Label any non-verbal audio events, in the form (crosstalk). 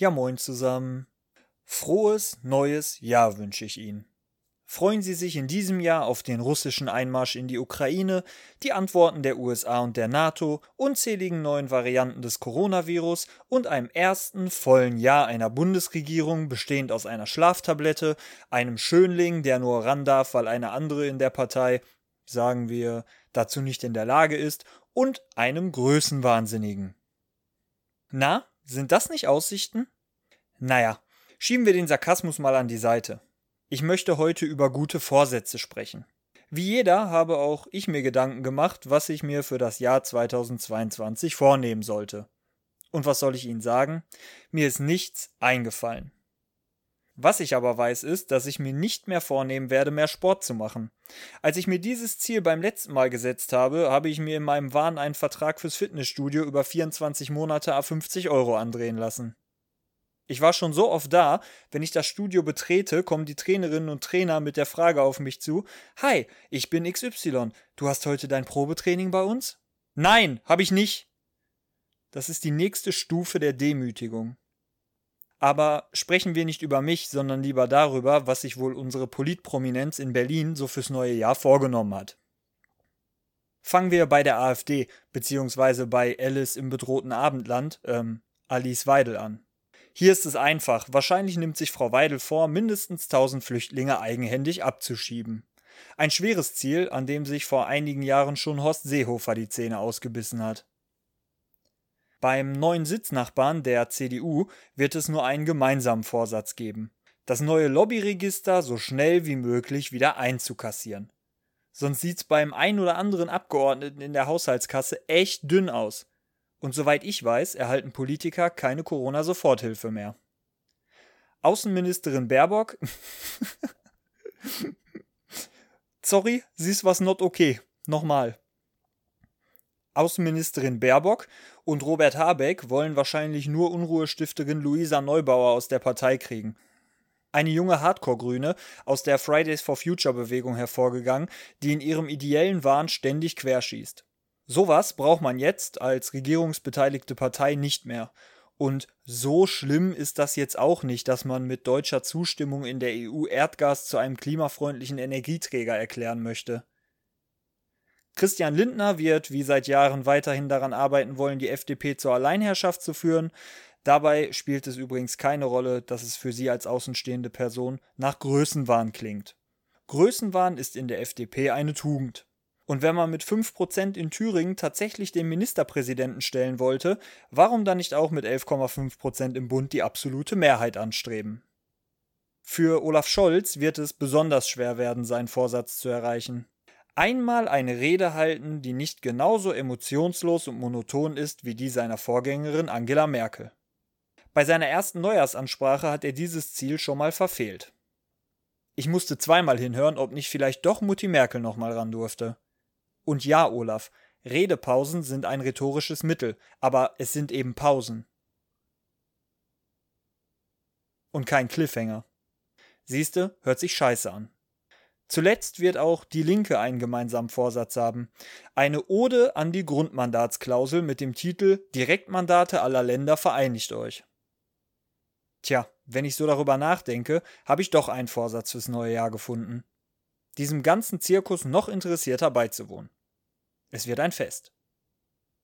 Ja moin zusammen. Frohes neues Jahr wünsche ich Ihnen. Freuen Sie sich in diesem Jahr auf den russischen Einmarsch in die Ukraine, die Antworten der USA und der NATO, unzähligen neuen Varianten des Coronavirus und einem ersten vollen Jahr einer Bundesregierung bestehend aus einer Schlaftablette, einem Schönling, der nur ran darf, weil eine andere in der Partei, sagen wir, dazu nicht in der Lage ist, und einem Größenwahnsinnigen. Na, sind das nicht Aussichten? Naja, schieben wir den Sarkasmus mal an die Seite. Ich möchte heute über gute Vorsätze sprechen. Wie jeder habe auch ich mir Gedanken gemacht, was ich mir für das Jahr 2022 vornehmen sollte. Und was soll ich Ihnen sagen? Mir ist nichts eingefallen. Was ich aber weiß, ist, dass ich mir nicht mehr vornehmen werde, mehr Sport zu machen. Als ich mir dieses Ziel beim letzten Mal gesetzt habe, habe ich mir in meinem Wahn einen Vertrag fürs Fitnessstudio über 24 Monate a 50 Euro andrehen lassen. Ich war schon so oft da, wenn ich das Studio betrete, kommen die Trainerinnen und Trainer mit der Frage auf mich zu: Hi, ich bin XY. Du hast heute dein Probetraining bei uns? Nein, hab ich nicht. Das ist die nächste Stufe der Demütigung. Aber sprechen wir nicht über mich, sondern lieber darüber, was sich wohl unsere Politprominenz in Berlin so fürs neue Jahr vorgenommen hat. Fangen wir bei der AfD, beziehungsweise bei Alice im bedrohten Abendland, ähm, Alice Weidel an. Hier ist es einfach. Wahrscheinlich nimmt sich Frau Weidel vor, mindestens 1000 Flüchtlinge eigenhändig abzuschieben. Ein schweres Ziel, an dem sich vor einigen Jahren schon Horst Seehofer die Zähne ausgebissen hat. Beim neuen Sitznachbarn der CDU wird es nur einen gemeinsamen Vorsatz geben. Das neue Lobbyregister so schnell wie möglich wieder einzukassieren. Sonst sieht's beim ein oder anderen Abgeordneten in der Haushaltskasse echt dünn aus. Und soweit ich weiß, erhalten Politiker keine Corona-Soforthilfe mehr. Außenministerin Baerbock. (laughs) Sorry, sie ist was not okay. Nochmal. Außenministerin Baerbock und Robert Habeck wollen wahrscheinlich nur Unruhestifterin Luisa Neubauer aus der Partei kriegen. Eine junge Hardcore-Grüne aus der Fridays for Future Bewegung hervorgegangen, die in ihrem ideellen Wahn ständig querschießt. Sowas braucht man jetzt als regierungsbeteiligte Partei nicht mehr. Und so schlimm ist das jetzt auch nicht, dass man mit deutscher Zustimmung in der EU Erdgas zu einem klimafreundlichen Energieträger erklären möchte. Christian Lindner wird wie seit Jahren weiterhin daran arbeiten wollen, die FDP zur Alleinherrschaft zu führen. Dabei spielt es übrigens keine Rolle, dass es für sie als außenstehende Person nach Größenwahn klingt. Größenwahn ist in der FDP eine Tugend. Und wenn man mit 5% in Thüringen tatsächlich den Ministerpräsidenten stellen wollte, warum dann nicht auch mit 11,5% im Bund die absolute Mehrheit anstreben? Für Olaf Scholz wird es besonders schwer werden, seinen Vorsatz zu erreichen. Einmal eine Rede halten, die nicht genauso emotionslos und monoton ist wie die seiner Vorgängerin Angela Merkel. Bei seiner ersten Neujahrsansprache hat er dieses Ziel schon mal verfehlt. Ich musste zweimal hinhören, ob nicht vielleicht doch Mutti Merkel nochmal ran durfte. Und ja, Olaf, Redepausen sind ein rhetorisches Mittel, aber es sind eben Pausen. Und kein Cliffhanger. Siehste, hört sich scheiße an. Zuletzt wird auch die Linke einen gemeinsamen Vorsatz haben. Eine Ode an die Grundmandatsklausel mit dem Titel Direktmandate aller Länder vereinigt euch. Tja, wenn ich so darüber nachdenke, habe ich doch einen Vorsatz fürs neue Jahr gefunden. Diesem ganzen Zirkus noch interessierter beizuwohnen. Es wird ein Fest.